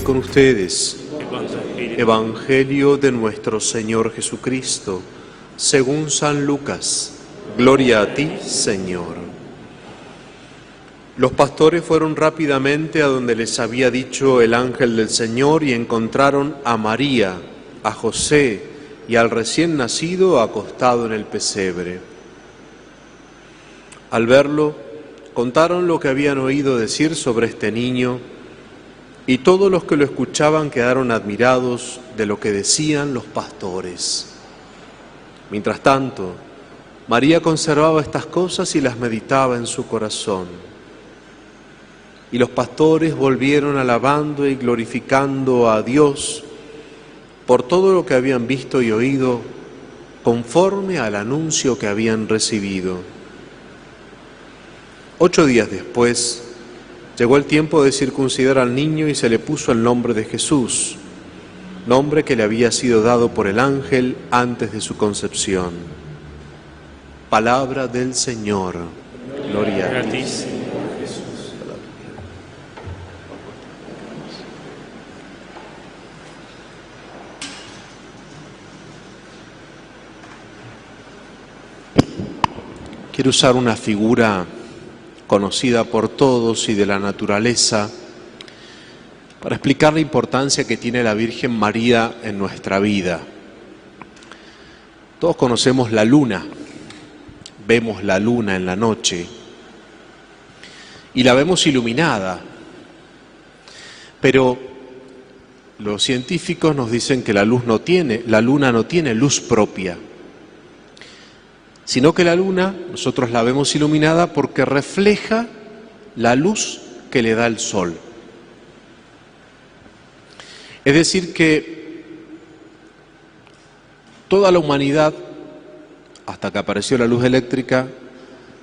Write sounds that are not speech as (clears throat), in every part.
con ustedes. Evangelio de nuestro Señor Jesucristo, según San Lucas. Gloria a ti, Señor. Los pastores fueron rápidamente a donde les había dicho el ángel del Señor y encontraron a María, a José y al recién nacido acostado en el pesebre. Al verlo, contaron lo que habían oído decir sobre este niño y todos los que lo escuchaban quedaron admirados de lo que decían los pastores. Mientras tanto, María conservaba estas cosas y las meditaba en su corazón. Y los pastores volvieron alabando y glorificando a Dios por todo lo que habían visto y oído conforme al anuncio que habían recibido. Ocho días después, llegó el tiempo de circuncidar al niño y se le puso el nombre de Jesús, nombre que le había sido dado por el ángel antes de su concepción. Palabra del Señor. Gloria a ti. Quiero usar una figura conocida por todos y de la naturaleza para explicar la importancia que tiene la Virgen María en nuestra vida. Todos conocemos la luna, vemos la luna en la noche y la vemos iluminada, pero los científicos nos dicen que la luz no tiene, la luna no tiene luz propia sino que la luna nosotros la vemos iluminada porque refleja la luz que le da el sol. Es decir, que toda la humanidad, hasta que apareció la luz eléctrica,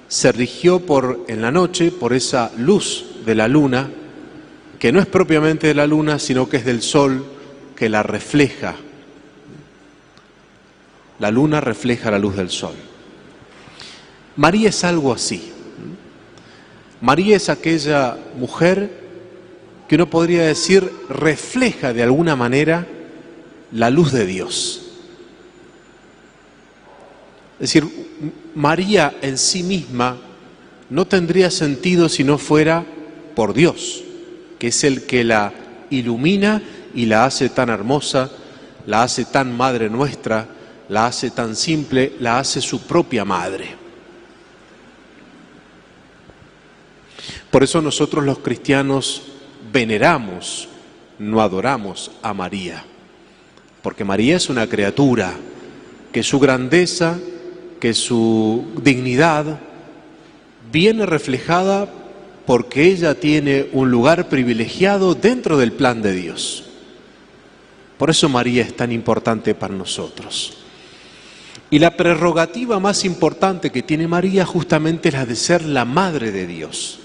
se rigió por, en la noche por esa luz de la luna, que no es propiamente de la luna, sino que es del sol que la refleja. La luna refleja la luz del sol. María es algo así. María es aquella mujer que uno podría decir refleja de alguna manera la luz de Dios. Es decir, María en sí misma no tendría sentido si no fuera por Dios, que es el que la ilumina y la hace tan hermosa, la hace tan madre nuestra, la hace tan simple, la hace su propia madre. Por eso nosotros los cristianos veneramos, no adoramos a María, porque María es una criatura que su grandeza, que su dignidad viene reflejada porque ella tiene un lugar privilegiado dentro del plan de Dios. Por eso María es tan importante para nosotros. Y la prerrogativa más importante que tiene María justamente es la de ser la madre de Dios.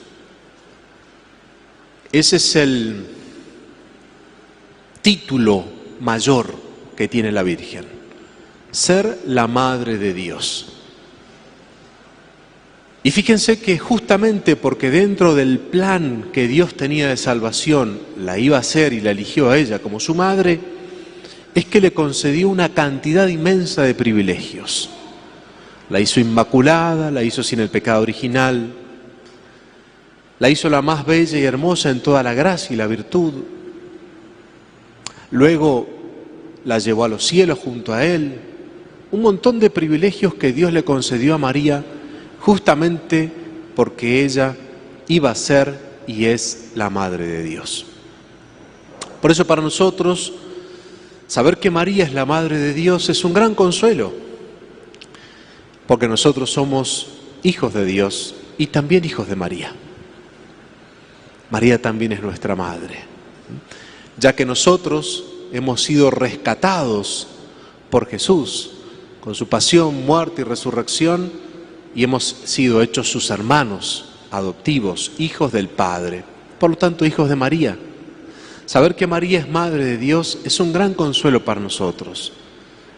Ese es el título mayor que tiene la Virgen, ser la Madre de Dios. Y fíjense que justamente porque dentro del plan que Dios tenía de salvación la iba a hacer y la eligió a ella como su madre, es que le concedió una cantidad inmensa de privilegios. La hizo inmaculada, la hizo sin el pecado original, la hizo la más bella y hermosa en toda la gracia y la virtud. Luego la llevó a los cielos junto a él. Un montón de privilegios que Dios le concedió a María justamente porque ella iba a ser y es la Madre de Dios. Por eso para nosotros saber que María es la Madre de Dios es un gran consuelo, porque nosotros somos hijos de Dios y también hijos de María. María también es nuestra madre, ya que nosotros hemos sido rescatados por Jesús con su pasión, muerte y resurrección y hemos sido hechos sus hermanos adoptivos, hijos del Padre, por lo tanto hijos de María. Saber que María es madre de Dios es un gran consuelo para nosotros.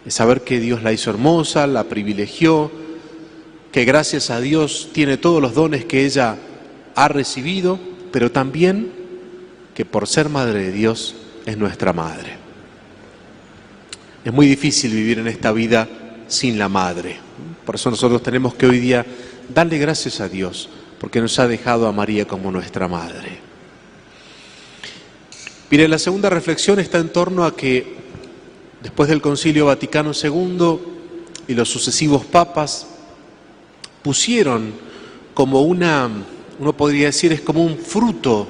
Es saber que Dios la hizo hermosa, la privilegió, que gracias a Dios tiene todos los dones que ella ha recibido pero también que por ser madre de Dios es nuestra madre. Es muy difícil vivir en esta vida sin la madre. Por eso nosotros tenemos que hoy día darle gracias a Dios, porque nos ha dejado a María como nuestra madre. Mire, la segunda reflexión está en torno a que después del Concilio Vaticano II y los sucesivos papas pusieron como una, uno podría decir, es como un fruto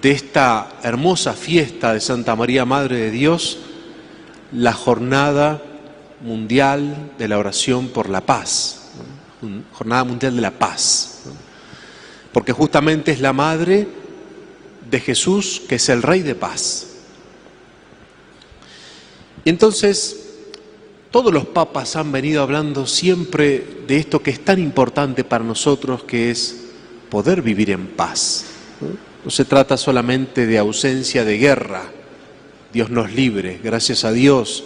de esta hermosa fiesta de Santa María Madre de Dios, la jornada mundial de la oración por la paz, jornada mundial de la paz, porque justamente es la madre de Jesús que es el rey de paz. Y entonces todos los papas han venido hablando siempre de esto que es tan importante para nosotros, que es poder vivir en paz. No, se trata solamente de ausencia de guerra, Dios nos libre, gracias a Dios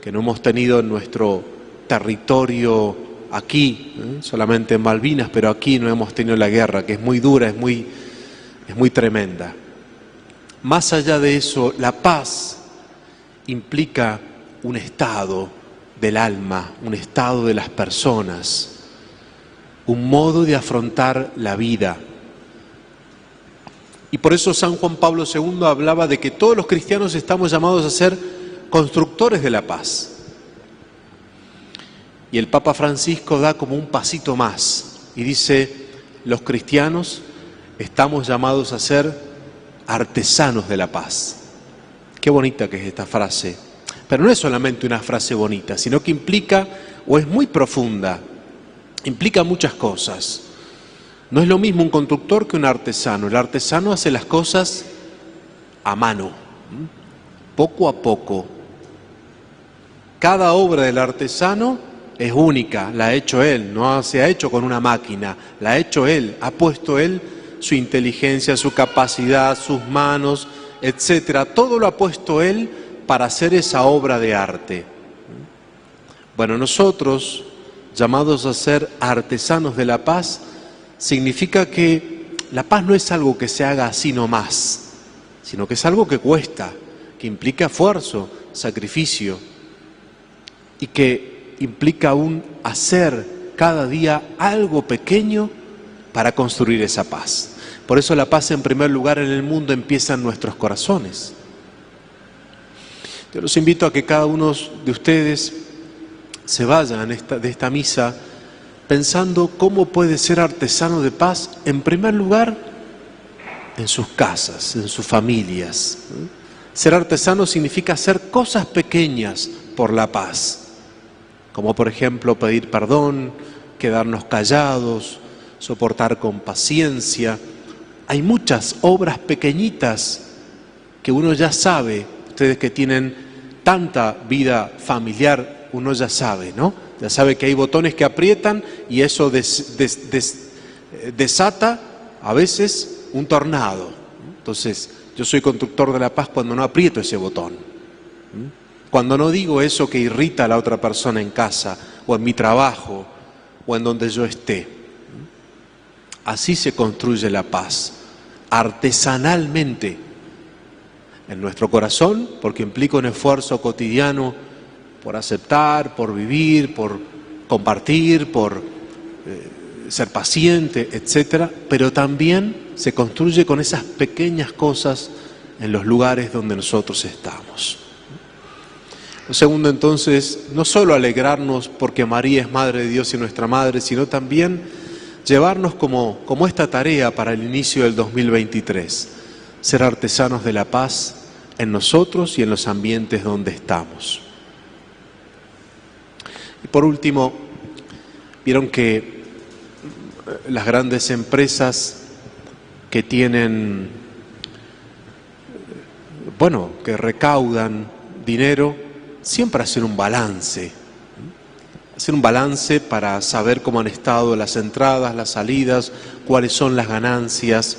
que no hemos tenido en nuestro territorio aquí, ¿eh? solamente en Malvinas, pero aquí no hemos tenido la guerra, que es muy dura, es muy, es muy tremenda. Más allá de eso, la paz implica un estado del alma, un estado de las personas, un modo de afrontar la vida. Y por eso San Juan Pablo II hablaba de que todos los cristianos estamos llamados a ser constructores de la paz. Y el Papa Francisco da como un pasito más y dice, los cristianos estamos llamados a ser artesanos de la paz. Qué bonita que es esta frase. Pero no es solamente una frase bonita, sino que implica, o es muy profunda, implica muchas cosas. No es lo mismo un constructor que un artesano. El artesano hace las cosas a mano, poco a poco. Cada obra del artesano es única, la ha hecho él, no se ha hecho con una máquina, la ha hecho él, ha puesto él su inteligencia, su capacidad, sus manos, etcétera. Todo lo ha puesto él para hacer esa obra de arte. Bueno, nosotros, llamados a ser artesanos de la paz, significa que la paz no es algo que se haga así nomás, sino que es algo que cuesta, que implica esfuerzo, sacrificio y que implica un hacer cada día algo pequeño para construir esa paz. Por eso la paz en primer lugar en el mundo empieza en nuestros corazones. Yo los invito a que cada uno de ustedes se vayan de esta misa pensando cómo puede ser artesano de paz, en primer lugar, en sus casas, en sus familias. Ser artesano significa hacer cosas pequeñas por la paz, como por ejemplo pedir perdón, quedarnos callados, soportar con paciencia. Hay muchas obras pequeñitas que uno ya sabe ustedes que tienen tanta vida familiar, uno ya sabe, ¿no? Ya sabe que hay botones que aprietan y eso desata a veces un tornado. Entonces, yo soy constructor de la paz cuando no aprieto ese botón. Cuando no digo eso que irrita a la otra persona en casa o en mi trabajo o en donde yo esté. Así se construye la paz, artesanalmente en nuestro corazón, porque implica un esfuerzo cotidiano por aceptar, por vivir, por compartir, por eh, ser paciente, etcétera, pero también se construye con esas pequeñas cosas en los lugares donde nosotros estamos. Lo segundo entonces, no solo alegrarnos porque María es Madre de Dios y nuestra Madre, sino también llevarnos como, como esta tarea para el inicio del 2023, ser artesanos de la paz, en nosotros y en los ambientes donde estamos. Y por último, vieron que eh, las grandes empresas que tienen, bueno, que recaudan dinero, siempre hacen un balance. Hacen un balance para saber cómo han estado las entradas, las salidas, cuáles son las ganancias.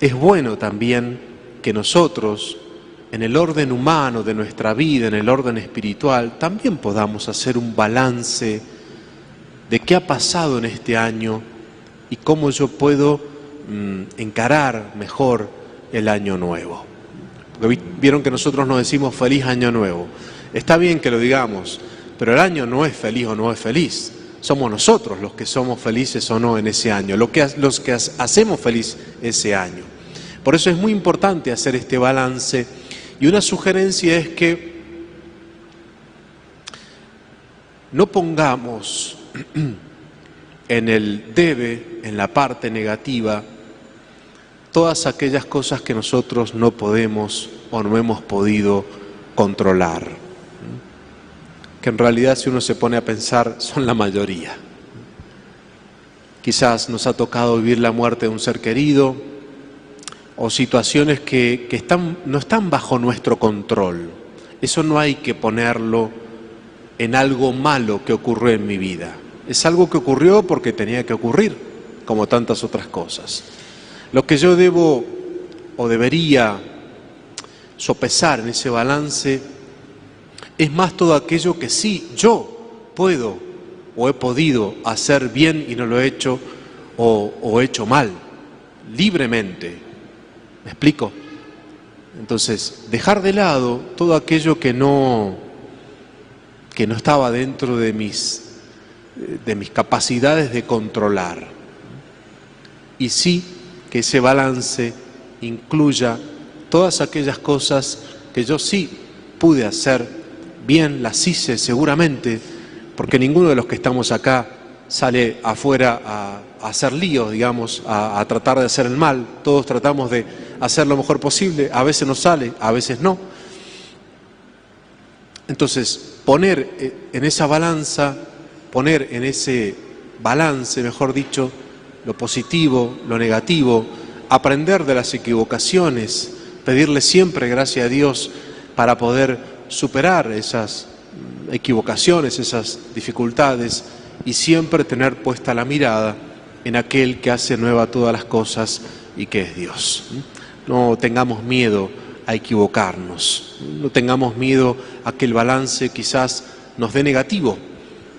Es bueno también que nosotros, en el orden humano de nuestra vida, en el orden espiritual, también podamos hacer un balance de qué ha pasado en este año y cómo yo puedo mm, encarar mejor el año nuevo. Porque vieron que nosotros nos decimos feliz año nuevo. Está bien que lo digamos, pero el año no es feliz o no es feliz. Somos nosotros los que somos felices o no en ese año, que, los que hacemos feliz ese año. Por eso es muy importante hacer este balance y una sugerencia es que no pongamos (clears throat) en el debe, en la parte negativa, todas aquellas cosas que nosotros no podemos o no hemos podido controlar, que en realidad si uno se pone a pensar son la mayoría. Quizás nos ha tocado vivir la muerte de un ser querido o situaciones que, están, no están bajo nuestro control. Eso no hay que ponerlo en algo malo que ocurrió en mi vida. Es algo que ocurrió porque tenía que ocurrir, como tantas otras cosas. Lo que yo debo o debería sopesar en ese balance es más todo aquello que sí yo puedo o he podido hacer bien y no lo he hecho o, o he hecho mal, libremente. ¿Me explico? Entonces, dejar de lado todo aquello que no, que no estaba dentro de mis, de mis capacidades de controlar. Y sí que ese balance incluya todas aquellas cosas que yo sí pude hacer bien, las hice seguramente, porque ninguno de los que estamos acá sale afuera a, hacer líos, digamos, a, a tratar de hacer el mal. Todos tratamos de hacer lo mejor posible, a veces nos sale, a veces no. Entonces, poner eh, en esa balanza, poner en ese balance, mejor dicho, lo positivo, lo negativo, aprender de las equivocaciones, pedirle siempre gracias a Dios para poder superar esas mm, equivocaciones, esas dificultades y siempre tener puesta la mirada en aquel que hace nueva todas las cosas y que es Dios. No tengamos miedo a equivocarnos, no tengamos miedo a que el balance quizás nos dé negativo,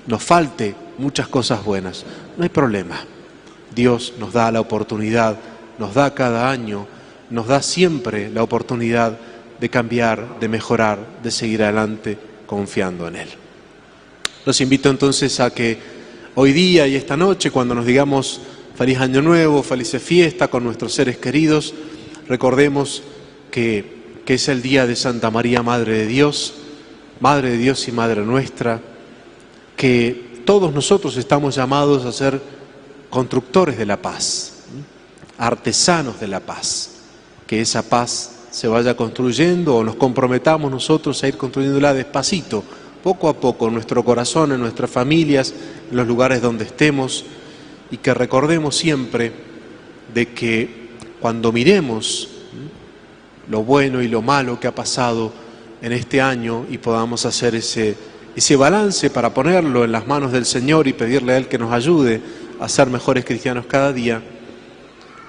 nos falte muchas cosas buenas. No hay problema. Dios nos da la oportunidad, nos da cada año, nos da siempre la oportunidad de cambiar, de mejorar, de seguir adelante confiando en Él. Los invito entonces a que hoy día y esta noche, cuando nos digamos feliz año nuevo, felices fiesta con nuestros seres queridos, recordemos que, es el día de Santa María, Madre de Dios, Madre de Dios y Madre nuestra, que todos nosotros estamos llamados a ser constructores de la paz, artesanos de la paz, que esa paz se vaya construyendo o nos comprometamos nosotros a ir construyéndola despacito, poco a poco, en nuestro corazón, en nuestras familias, en los lugares donde estemos, y que recordemos siempre de que cuando miremos lo bueno y lo malo que ha pasado en este año y podamos hacer ese, ese balance para ponerlo en las manos del Señor y pedirle a Él que nos ayude a ser mejores cristianos cada día,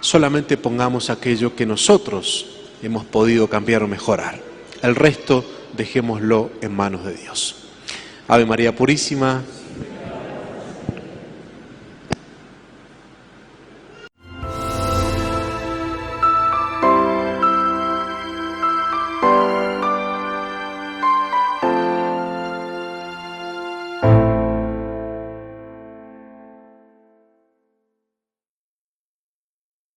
solamente pongamos aquello que nosotros hemos podido cambiar o mejorar. El resto dejémoslo en manos de Dios. Ave María Purísima,